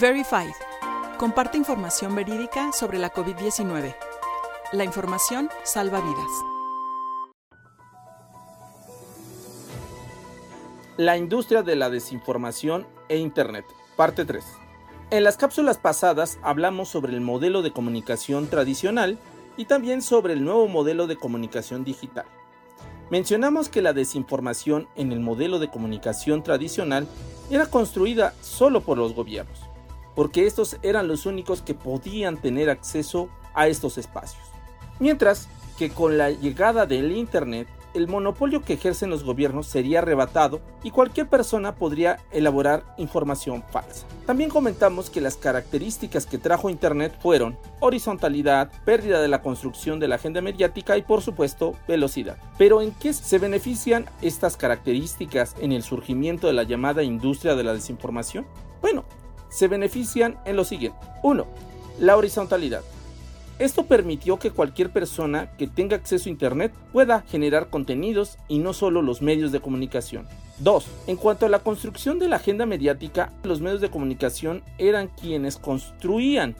Verified. Comparte información verídica sobre la COVID-19. La información salva vidas. La industria de la desinformación e Internet, parte 3. En las cápsulas pasadas hablamos sobre el modelo de comunicación tradicional y también sobre el nuevo modelo de comunicación digital. Mencionamos que la desinformación en el modelo de comunicación tradicional era construida solo por los gobiernos porque estos eran los únicos que podían tener acceso a estos espacios. Mientras que con la llegada del Internet, el monopolio que ejercen los gobiernos sería arrebatado y cualquier persona podría elaborar información falsa. También comentamos que las características que trajo Internet fueron horizontalidad, pérdida de la construcción de la agenda mediática y por supuesto velocidad. Pero ¿en qué se benefician estas características en el surgimiento de la llamada industria de la desinformación? Bueno, se benefician en lo siguiente. 1. La horizontalidad. Esto permitió que cualquier persona que tenga acceso a Internet pueda generar contenidos y no solo los medios de comunicación. 2. En cuanto a la construcción de la agenda mediática, los medios de comunicación eran quienes construían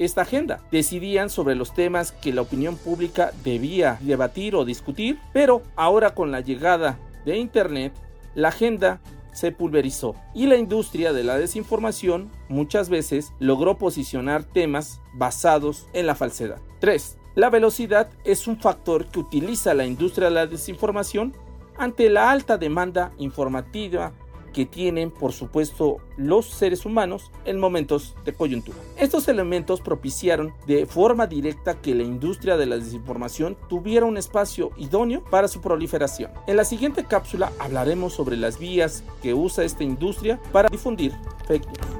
esta agenda. Decidían sobre los temas que la opinión pública debía debatir o discutir, pero ahora con la llegada de Internet, la agenda se pulverizó y la industria de la desinformación muchas veces logró posicionar temas basados en la falsedad. 3. La velocidad es un factor que utiliza la industria de la desinformación ante la alta demanda informativa que tienen, por supuesto, los seres humanos en momentos de coyuntura. Estos elementos propiciaron de forma directa que la industria de la desinformación tuviera un espacio idóneo para su proliferación. En la siguiente cápsula hablaremos sobre las vías que usa esta industria para difundir fake news.